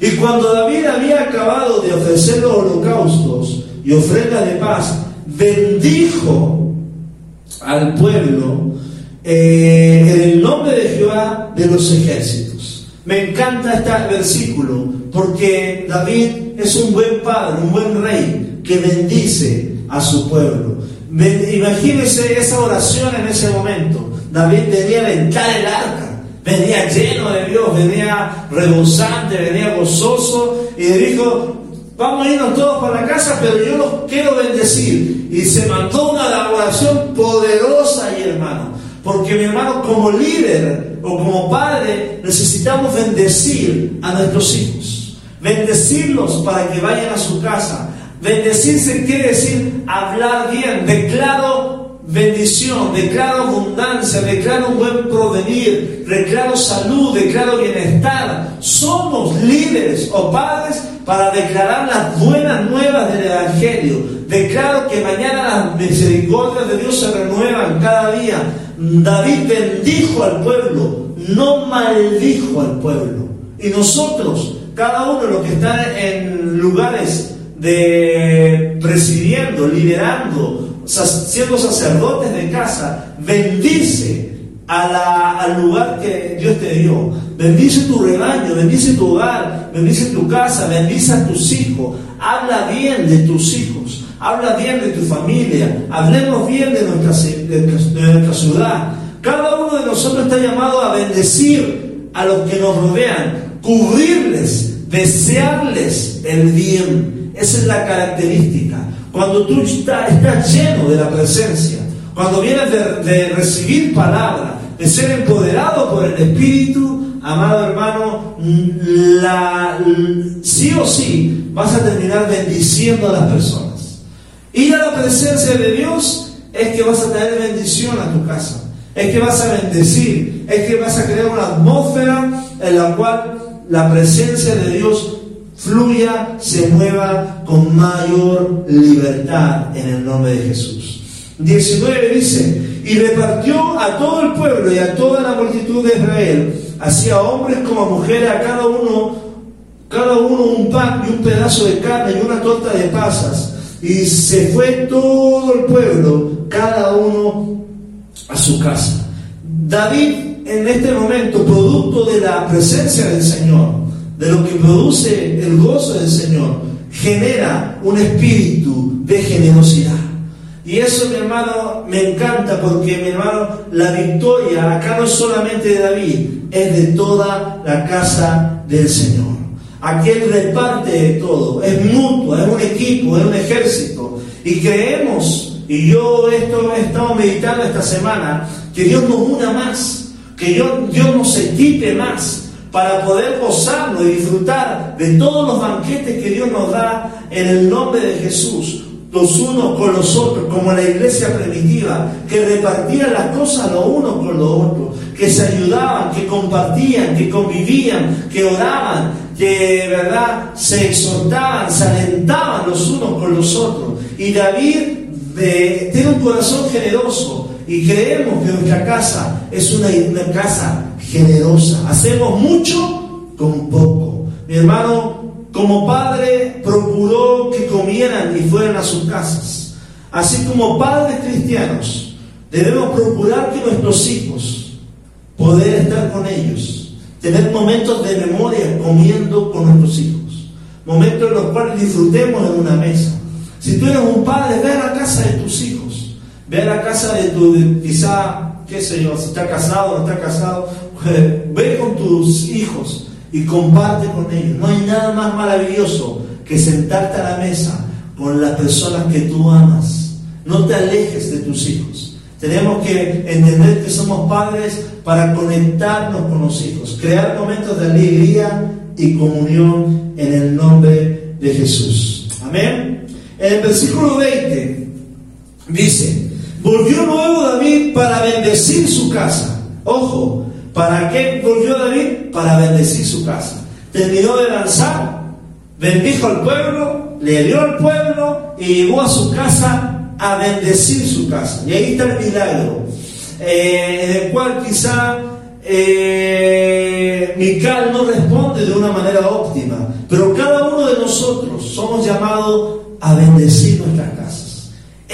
Y cuando David había acabado de ofrecer los holocaustos y ofrendas de paz, bendijo al pueblo eh, en el nombre de Jehová de los ejércitos. Me encanta este versículo porque David es un buen padre, un buen rey que bendice a su pueblo. Imagínense esa oración en ese momento. David venía a aventar el arca, venía lleno de Dios, venía rebosante, venía gozoso y dijo, vamos a irnos todos para la casa, pero yo los quiero bendecir. Y se mandó una oración poderosa ahí, hermano. Porque mi hermano, como líder o como padre, necesitamos bendecir a nuestros hijos. Bendecirlos para que vayan a su casa. Bendecirse quiere decir hablar bien. Declaro bendición, declaro abundancia, declaro buen provenir, declaro salud, declaro bienestar. Somos líderes o padres para declarar las buenas nuevas del Evangelio. Declaro que mañana las misericordias de Dios se renuevan cada día. David bendijo al pueblo, no maldijo al pueblo. Y nosotros, cada uno de los que están en lugares de presidiendo, liderando, siendo sacerdotes de casa, bendice al lugar que Dios te dio. Bendice tu rebaño, bendice tu hogar, bendice tu casa, bendice a tus hijos. Habla bien de tus hijos, habla bien de tu familia, hablemos bien de nuestra, de nuestra ciudad. Cada uno de nosotros está llamado a bendecir a los que nos rodean, cubrirles, desearles el bien. Esa es la característica. Cuando tú estás lleno de la presencia, cuando vienes de, recibir palabra, de ser empoderado por el Espíritu, amado hermano, la, sí o sí vas a terminar bendiciendo a las personas. Ir a la presencia de Dios es que vas a traer bendición a tu casa, es que vas a bendecir, es que vas a crear una atmósfera en la cual la presencia de Dios fluya, se mueva con mayor libertad en el nombre de Jesús. 19 dice, y repartió a todo el pueblo y a toda la multitud de Israel, así a hombres como a mujeres, a cada uno, cada uno un pan y un pedazo de carne y una torta de pasas. Y se fue todo el pueblo, cada uno a su casa. David en este momento, producto de la presencia del Señor, de lo que produce el gozo del Señor, genera un espíritu de generosidad. Y eso, mi hermano, me encanta porque, mi hermano, la victoria acá no solamente de David, es de toda la casa del Señor. Aquí Él reparte de todo, es mutuo, es un equipo, es un ejército. Y creemos, y yo esto he estado meditando esta semana, que Dios nos una más, que Dios, Dios nos equipe más para poder gozarnos y disfrutar de todos los banquetes que Dios nos da en el nombre de Jesús los unos con los otros, como la iglesia primitiva, que repartían las cosas los unos con los otros, que se ayudaban, que compartían, que convivían, que oraban, que verdad se exhortaban, se alentaban los unos con los otros. Y David tiene un corazón generoso y creemos que nuestra casa es una, una casa generosa. Hacemos mucho con poco. Mi hermano, como padre procuró que comieran y fueran a sus casas. Así como padres cristianos, debemos procurar que nuestros hijos, poder estar con ellos, tener momentos de memoria comiendo con nuestros hijos, momentos en los cuales disfrutemos en una mesa. Si tú eres un padre, ve a la casa de tus hijos, ve a la casa de tu, quizá, qué sé yo, si está casado o no está casado, ve con tus hijos y comparte con ellos. No hay nada más maravilloso que sentarte a la mesa con las personas que tú amas. No te alejes de tus hijos. Tenemos que entender que somos padres para conectarnos con los hijos, crear momentos de alegría y comunión en el nombre de Jesús. Amén. En el versículo 20 dice, volvió nuevo David para bendecir su casa. Ojo, ¿Para qué volvió David? Para bendecir su casa. Terminó de lanzar, bendijo al pueblo, le dio al pueblo y llegó a su casa a bendecir su casa. Y ahí está el milagro, eh, en el cual quizá eh, Mical no responde de una manera óptima, pero cada uno de nosotros somos llamados a bendecir nuestras casas.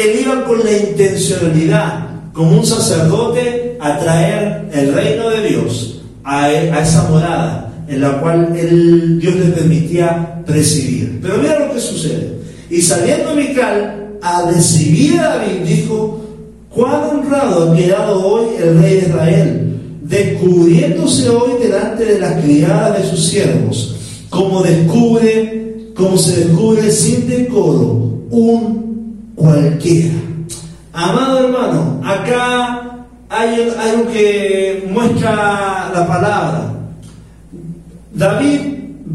Él iba con la intencionalidad, como un sacerdote, a traer el reino de Dios a, esa morada en la cual Dios le permitía presidir. Pero mira lo que sucede. Y saliendo Mical a recibir a David, dijo, cuán honrado ha quedado hoy el rey de Israel, descubriéndose hoy delante de las criadas de sus siervos, como descubre, como se descubre sin decoro un cualquiera. Amado hermano, acá hay algo que muestra la palabra. David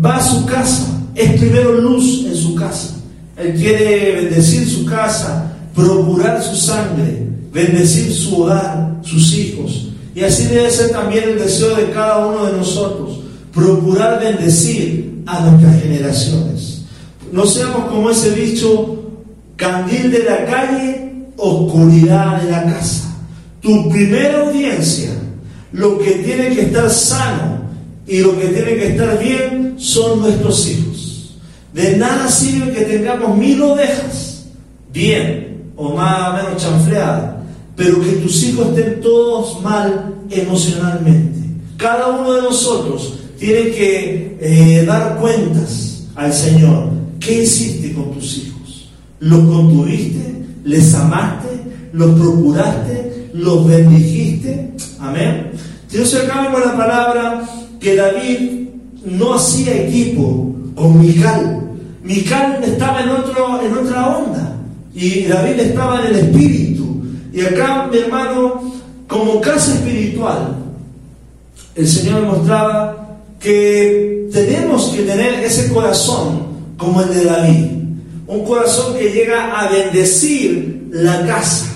va a su casa, es primero luz en su casa. Él quiere bendecir su casa, procurar su sangre, bendecir su hogar, sus hijos. Y así debe ser también el deseo de cada uno de nosotros, procurar bendecir a nuestras generaciones. No seamos como ese dicho, candil de la calle, oscuridad de la casa. Tu primera audiencia, lo que tiene que estar sano y lo que tiene que estar bien son nuestros hijos. De nada sirve que tengamos mil ovejas, bien o más o menos chanfleadas, pero que tus hijos estén todos mal emocionalmente. Cada uno de nosotros tiene que eh, dar cuentas al Señor. ¿Qué hiciste con tus hijos? ¿Los contuviste? ¿Les amaste? ¿Los procuraste? ¿Los bendijiste? Amén. Dios acaba con la palabra que David no hacía equipo con Mical. Mical estaba en, otro, en otra onda y David estaba en el espíritu. Y acá, mi hermano, como casa espiritual, el Señor mostraba que tenemos que tener ese corazón como el de David. Un corazón que llega a bendecir la casa.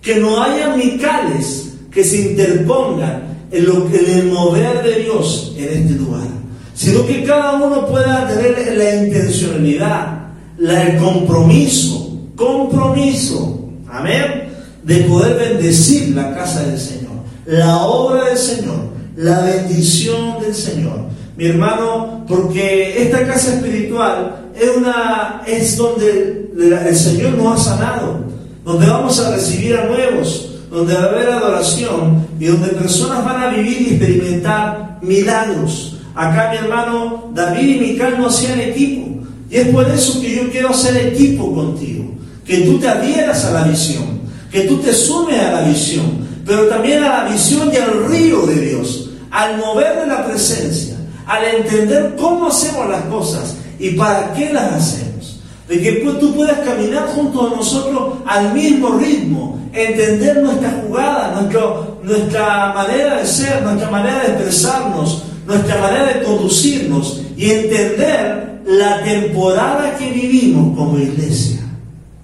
Que no haya micales que se interpongan en, lo, en el mover de Dios en este lugar. Sino que cada uno pueda tener la intencionalidad, la, el compromiso, compromiso. Amén de poder bendecir la casa del Señor, la obra del Señor, la bendición del Señor. Mi hermano, porque esta casa espiritual es una es donde el Señor nos ha sanado, donde vamos a recibir a nuevos, donde va a haber adoración y donde personas van a vivir y experimentar milagros. Acá mi hermano David y Mical no hacían equipo. Y es por eso que yo quiero hacer equipo contigo. Que tú te adhieras a la visión que tú te sumes a la visión, pero también a la visión y al río de Dios, al mover de la presencia, al entender cómo hacemos las cosas y para qué las hacemos. De que tú puedas caminar junto a nosotros al mismo ritmo, entender nuestra jugada, nuestro, nuestra manera de ser, nuestra manera de expresarnos, nuestra manera de conducirnos y entender la temporada que vivimos como iglesia.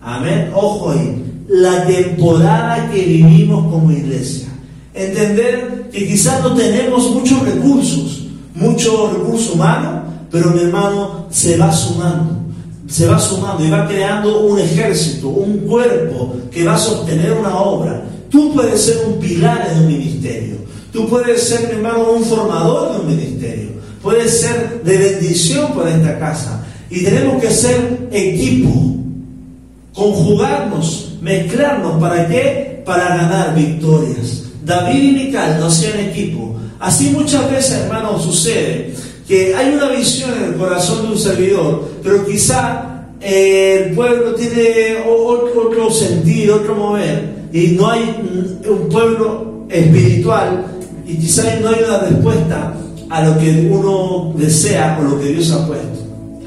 Amén. Ojo ahí la temporada que vivimos como iglesia. Entender que quizás no tenemos muchos recursos, mucho recurso humano, pero mi hermano se va sumando, se va sumando y va creando un ejército, un cuerpo que va a sostener una obra. Tú puedes ser un pilar en un ministerio, tú puedes ser, mi hermano, un formador de un ministerio, puedes ser de bendición para esta casa. Y tenemos que ser equipo, conjugarnos mezclarnos. ¿Para qué? Para ganar victorias. David y Mical no hacían equipo. Así muchas veces, hermano, sucede que hay una visión en el corazón de un servidor, pero quizá eh, el pueblo tiene otro, sentido, otro mover, y no hay un pueblo espiritual, y quizá no hay una respuesta a lo que uno desea o lo que Dios ha puesto.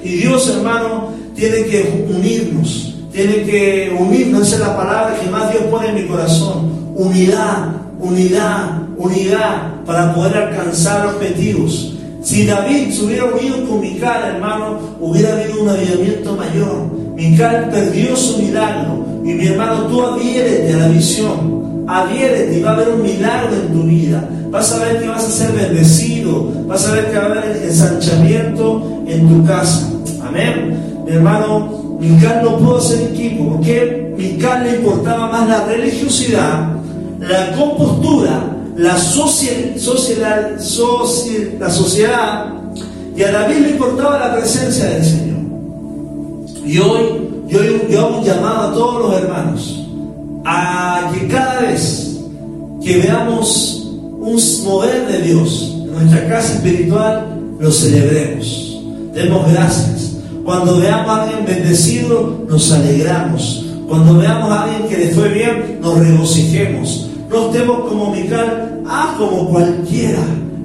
Y Dios, hermano, tiene que unirnos tiene que unirnos, esa es la palabra que más Dios pone en mi corazón. Unidad, unidad, unidad para poder alcanzar objetivos. Si David se hubiera unido con Mical, hermano, hubiera habido un avivamiento mayor. Mical perdió su milagro. Y mi hermano, tú adhiérete a la visión. Adhiérete y va a haber un milagro en tu vida. Vas a ver que vas a ser bendecido. Vas a ver que va a haber ensanchamiento en tu casa. Amén. Mi hermano, Mical no pudo hacer equipo, porque Mical le importaba más la religiosidad, la compostura, la, sociedad, la sociedad, y a David le importaba la presencia del Señor. Y hoy yo, hago un llamado a todos los hermanos a que cada vez que veamos un mover de Dios en nuestra casa espiritual, lo celebremos. Demos gracias cuando veamos a alguien bendecido, nos alegramos. Cuando veamos a alguien que le fue bien, nos regocijemos. No estemos como ah, como cualquiera,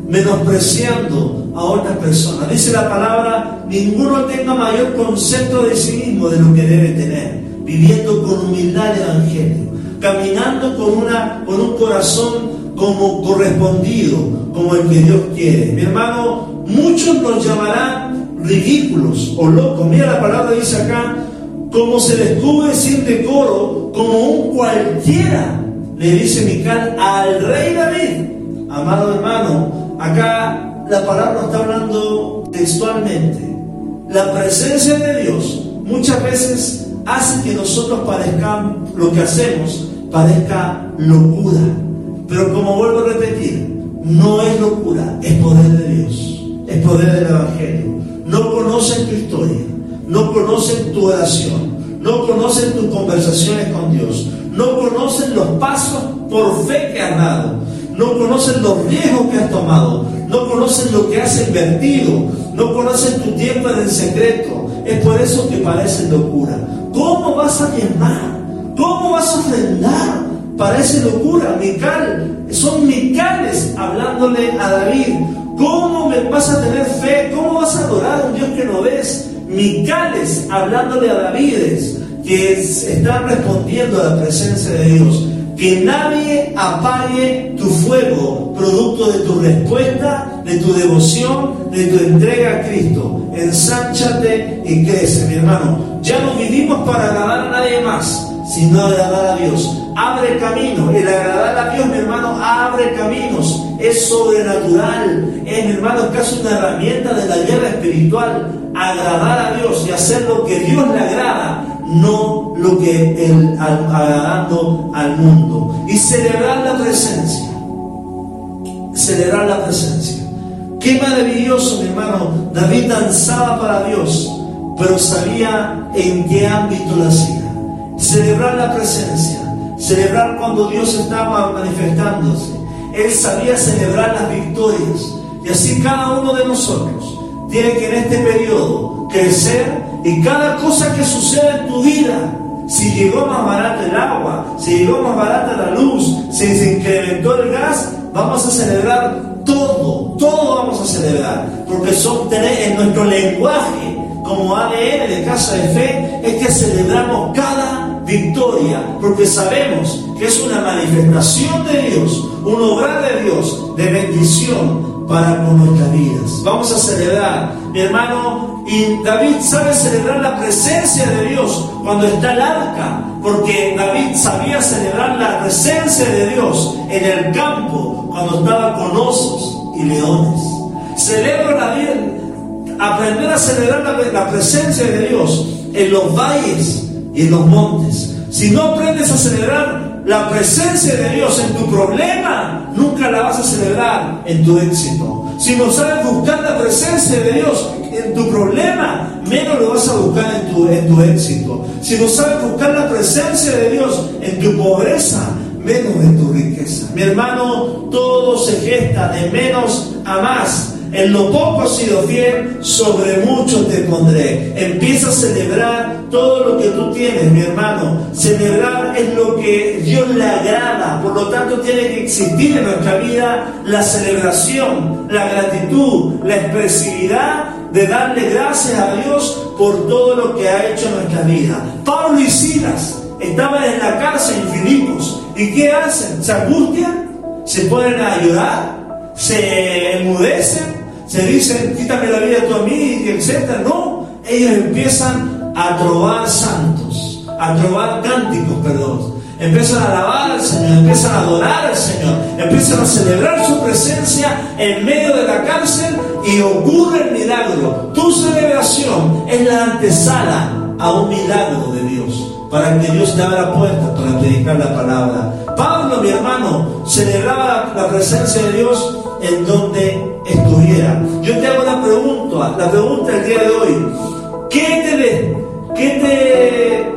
menospreciando a otras personas. Dice la palabra, ninguno tenga mayor concepto de sí mismo de lo que debe tener, viviendo con humildad el Evangelio. caminando con, una, con un corazón como correspondido, como el que Dios quiere. Mi hermano, muchos nos llamarán ridículos o locos. Mira la palabra dice acá, como se descubre sin decoro, como un cualquiera, le dice Mical al rey David. Amado hermano, acá la palabra está hablando textualmente. La presencia de Dios muchas veces hace que nosotros parezcamos, lo que hacemos, parezca locura. Pero como vuelvo a repetir, no es locura, es poder de Dios, es poder del Evangelio. No conocen tu historia, no conocen tu oración, no conocen tus conversaciones con Dios, no conocen los pasos por fe que has dado, no conocen los riesgos que has tomado, no conocen lo que has invertido, no conocen tu tiempo en el secreto. Es por eso que parece locura. ¿Cómo vas a diezmar? ¿Cómo vas a ofrendar? Parece locura. Mical, son Micales hablándole a David. ¿Cómo me vas a tener fe? ¿Cómo vas a adorar a un Dios que no ves? Micales hablándole a David que están respondiendo a la presencia de Dios. Que nadie apague tu fuego, producto de tu respuesta, de tu devoción, de tu entrega a Cristo. Ensánchate y crece, mi hermano. Ya no vivimos para agradar a nadie más, sino agradar a Dios. Abre camino. El agradar a Dios, mi hermano, abre caminos. Es sobrenatural. Es, hermano, es casi una herramienta de la guerra espiritual. Agradar a Dios y hacer lo que Dios le agrada no lo que él agradando al mundo. Y celebrar la presencia. Celebrar la presencia. Qué maravilloso, mi hermano. David danzaba para Dios, pero sabía en qué ámbito lo hacía. Celebrar la presencia. Celebrar cuando Dios estaba manifestándose. Él sabía celebrar las victorias. Y así cada uno de nosotros tiene que en este periodo crecer y cada cosa que sucede en tu vida, si llegó más barato el agua, si llegó más barata la luz, si se incrementó el gas, vamos a celebrar todo, todo vamos a celebrar, porque son en nuestro lenguaje como ADN de casa de fe es que celebramos cada victoria, porque sabemos que es una manifestación de Dios, un obrar de Dios, de bendición, para con nuestras vidas. Vamos a celebrar, mi hermano, y David sabe celebrar la presencia de Dios cuando está el arca, porque David sabía celebrar la presencia de Dios en el campo cuando estaba con osos y leones. Celebra David, aprender a celebrar la, la presencia de Dios en los valles y en los montes. Si no aprendes a celebrar la presencia de Dios en tu problema, nunca la vas a celebrar en tu éxito. Si no sabes buscar la presencia de Dios en tu problema, menos lo vas a buscar en tu, en tu éxito. Si no sabes buscar la presencia de Dios en tu pobreza, menos en tu riqueza. Mi hermano, todo se gesta de menos a más. En lo poco has sido fiel, sobre mucho te pondré. Empieza a celebrar todo lo que tú tienes, mi hermano. Celebrar es lo que Dios le agrada. Por lo tanto, tiene que existir en nuestra vida la celebración, la gratitud, la expresividad de darle gracias a Dios por todo lo que ha hecho en nuestra vida. Pablo y Silas estaban en la cárcel en Filipos. ¿Y qué hacen? ¿Se angustian? ¿Se ponen a llorar? ¿Se enmudecen? ¿Se dicen, quítame la vida tú a mí? Etcétera. No, ellos empiezan a trobar santos, a trobar cánticos, perdón. Empiezan a alabar al Señor, empiezan a adorar al Señor, empiezan a celebrar su presencia en medio de la cárcel y ocurre el milagro. Tu celebración es la antesala a un milagro de Dios, para que Dios te abra puertas para predicar la palabra. Pablo, mi hermano, celebraba la presencia de Dios en donde estuviera. Yo te hago la pregunta, la pregunta el día de hoy. ¿Qué te, ¿Qué te,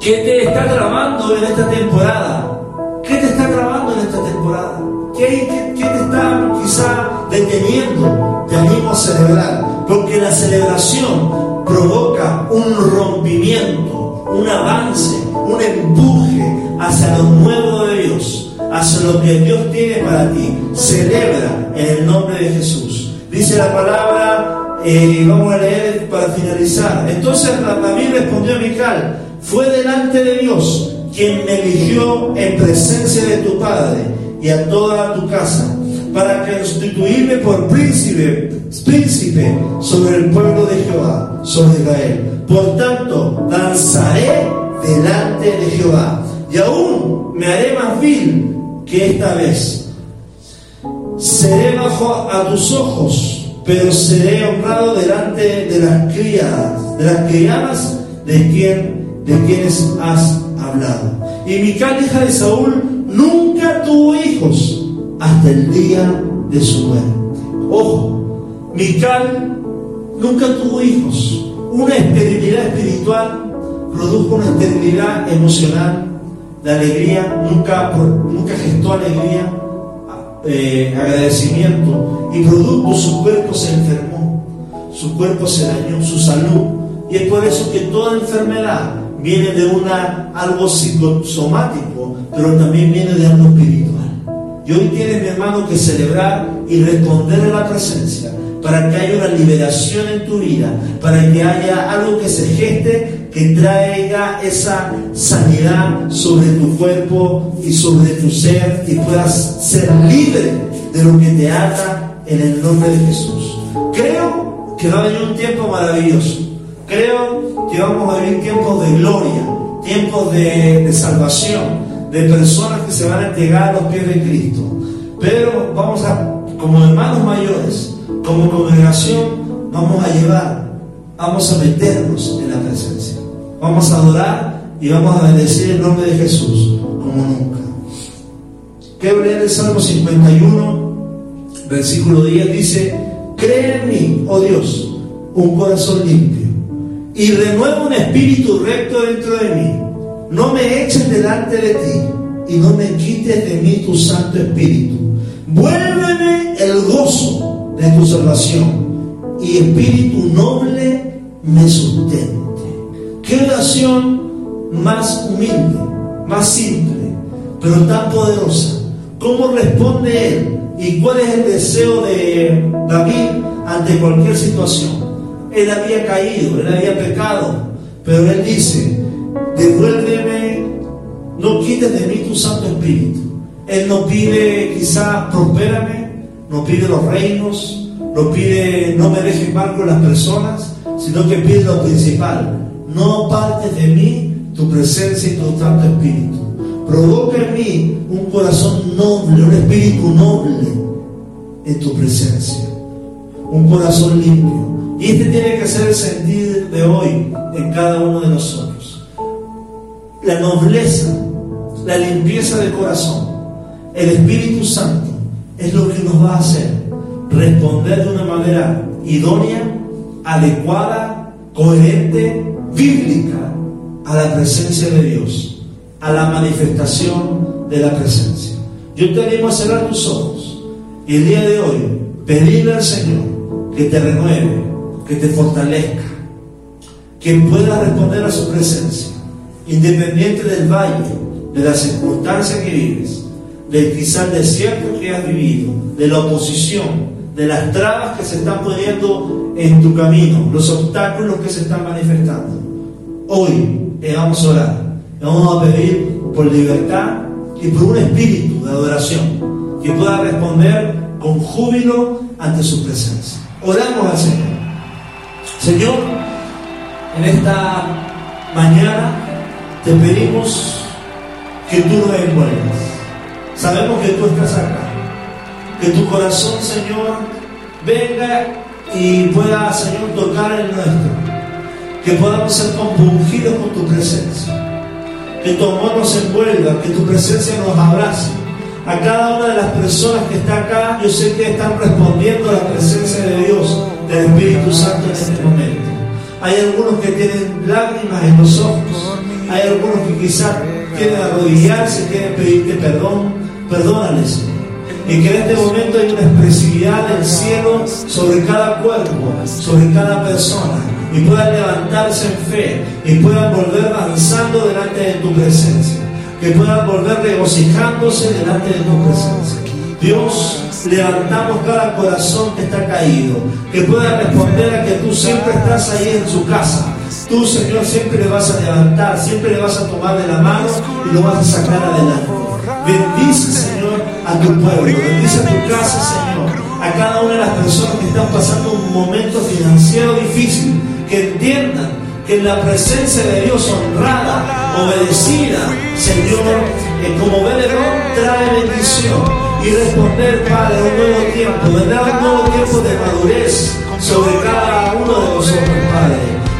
qué te está grabando en esta temporada? ¿Qué te está grabando en esta temporada? ¿Qué, qué, te está quizá deteniendo? Te animo a celebrar, porque la celebración provoca un rompimiento, un avance, un empuje hacia lo nuevo de Dios, hacia lo que Dios tiene para ti. Celebra en el nombre de Jesús. Dice la palabra y vamos a leer para finalizar. Entonces David respondió a Mical, fue delante de Dios quien me eligió en presencia de tu Padre y a toda tu casa, para constituirme por príncipe, príncipe sobre el pueblo de Jehová, sobre Israel. Por tanto, danzaré delante de Jehová, y aún me haré más vil que esta vez. Seré bajo a tus ojos, pero seré honrado delante de las criadas, de las criadas de quien de quienes has hablado. Y Mical, hija de Saúl, nunca tuvo hijos hasta el día de su muerte. Ojo, Mical nunca tuvo hijos. Una esterilidad espiritual produjo una esterilidad emocional de alegría, nunca, nunca gestó alegría, eh, agradecimiento y producto su cuerpo se enfermó, su cuerpo se dañó, su salud. Y es por eso que toda enfermedad viene de una, algo psicosomático, pero también viene de algo espiritual. Y hoy tienes, mi hermano, que celebrar y responder a la presencia para que haya una liberación en tu vida, para que haya algo que se geste, que traiga esa sanidad sobre tu cuerpo y sobre tu ser y puedas ser libre de lo que te ata en el nombre de Jesús. Creo que va a venir un tiempo maravilloso. Creo que vamos a vivir tiempos de gloria, tiempos de, de salvación, de personas que se van a entregar a los pies de Cristo. Pero vamos a, como hermanos mayores, como congregación vamos a llevar, vamos a meternos en la presencia. Vamos a adorar y vamos a bendecir el nombre de Jesús como nunca. Quiero leer el Salmo 51, versículo 10, dice, cree en mí, oh Dios, un corazón limpio y renueva un espíritu recto dentro de mí. No me eches delante de ti y no me quites de mí tu santo espíritu. Vuélveme el gozo de tu salvación y espíritu noble me sustente. Qué oración más humilde, más simple, pero tan poderosa. ¿Cómo responde él? ¿Y cuál es el deseo de David ante cualquier situación? Él había caído, él había pecado, pero él dice, devuélveme, no quites de mí tu Santo Espíritu. Él no pide quizá prospérame, no pide los reinos, no pide, no me dejes mal con las personas, sino que pide lo principal. No apartes de mí tu presencia y tu santo espíritu. Provoca en mí un corazón noble, un espíritu noble en tu presencia. Un corazón limpio. Y este tiene que ser el sentir de hoy en cada uno de nosotros. La nobleza, la limpieza del corazón, el Espíritu Santo es lo que nos va a hacer responder de una manera idónea, adecuada, coherente, bíblica a la presencia de Dios, a la manifestación de la presencia. Yo te animo a cerrar tus ojos y el día de hoy pedirle al Señor que te renueve, que te fortalezca, que pueda responder a su presencia, independiente del valle, de la circunstancia que vives del quizá el desierto que has vivido, de la oposición, de las trabas que se están poniendo en tu camino, los obstáculos que se están manifestando. Hoy vamos a orar, vamos a pedir por libertad y por un espíritu de adoración que pueda responder con júbilo ante su presencia. Oramos al Señor. Señor, en esta mañana te pedimos que tú nos envuelvas Sabemos que tú estás acá. Que tu corazón, Señor, venga y pueda, Señor, tocar el nuestro. Que podamos ser compungidos con tu presencia. Que tu amor nos envuelva, que tu presencia nos abrace. A cada una de las personas que está acá, yo sé que están respondiendo a la presencia de Dios, del Espíritu Santo en este momento. Hay algunos que tienen lágrimas en los ojos. Hay algunos que quizás quieren arrodillarse, quieren pedirte perdón perdónales. Y que en este momento hay una expresividad del cielo sobre cada cuerpo, sobre cada persona, y puedan levantarse en fe, y puedan volver danzando delante de tu presencia, que puedan volver regocijándose delante de tu presencia. Dios, levantamos cada corazón que está caído, que pueda responder a que tú siempre estás ahí en su casa, Tú, Señor, siempre le vas a levantar, siempre le vas a tomar de la mano y lo vas a sacar adelante. Bendice, Señor, a tu pueblo, bendice a tu casa, Señor, a cada una de las personas que están pasando un momento financiero difícil, que entiendan que en la presencia de Dios honrada, obedecida, Señor, eh, como veledor trae bendición y responder, Padre, un nuevo tiempo, vendrá un nuevo tiempo de madurez sobre cada uno de nosotros, Padre.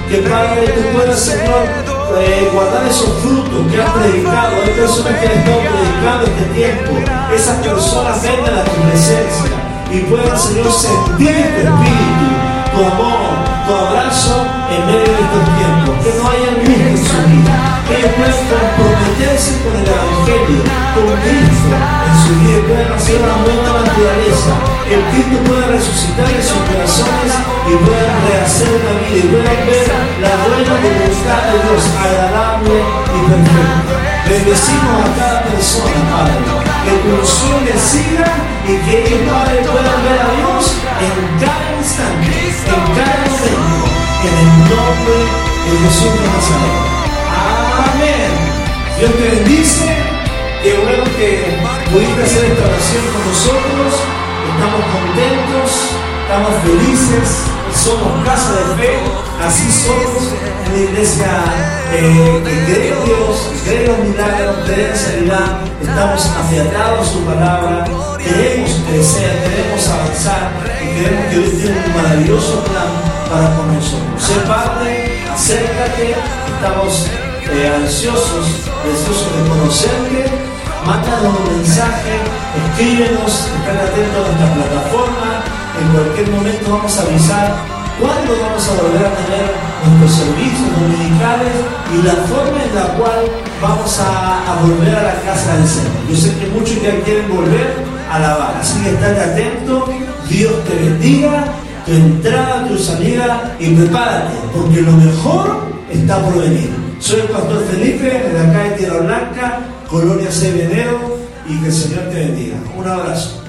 Que Padre, tú puedas, Señor, eh, guardar esos frutos que has predicado. Hay personas que han estado predicando este tiempo. Esas personas vengan a tu presencia y puedan, Señor, sentir tu espíritu, amor, tu abrazo en medio de estos tiempos. Que no haya angustia en su vida. Que ellos comprometerse con el Evangelio, con Cristo en su vida y puedan hacer una nueva naturaleza. El Cristo pueda resucitar en sus corazones y puedan rehacer la vida y puedan ver la buena voluntad de Dios agradable y perfecta. Bendecimos a cada persona, Padre, que tu unción le siga y que ellos, Padre, puedan ver a Dios en cada instante, en cada momento, en el nombre de Jesús de Nazaret. Amén. Dios te bendice. Qué bueno que pudiste hacer esta oración con nosotros. Estamos contentos, estamos felices, somos casa de fe, así somos una iglesia eh, que cree Dios, cree en los milagros, cree en sanidad, estamos afiatados a su palabra, queremos crecer, queremos avanzar y queremos que Dios tiene un maravilloso plan para con nosotros. Sé parte, acércate, estamos eh, ansiosos, de conocerte, mándanos un mensaje, escríbenos, están atentos a nuestra plataforma, en cualquier momento vamos a avisar cuándo vamos a volver a tener nuestros servicios dominicales y la forma en la cual vamos a, volver a la casa del Señor. Yo sé que muchos ya quieren volver a lavar, así que estate atento, Dios te bendiga, tu entrada, tu salida y prepárate, porque lo mejor está por venir. Soy el pastor Felipe, de acá de Tierra Blanca, Colonia C. Venero, y que el Señor te bendiga. Un abrazo.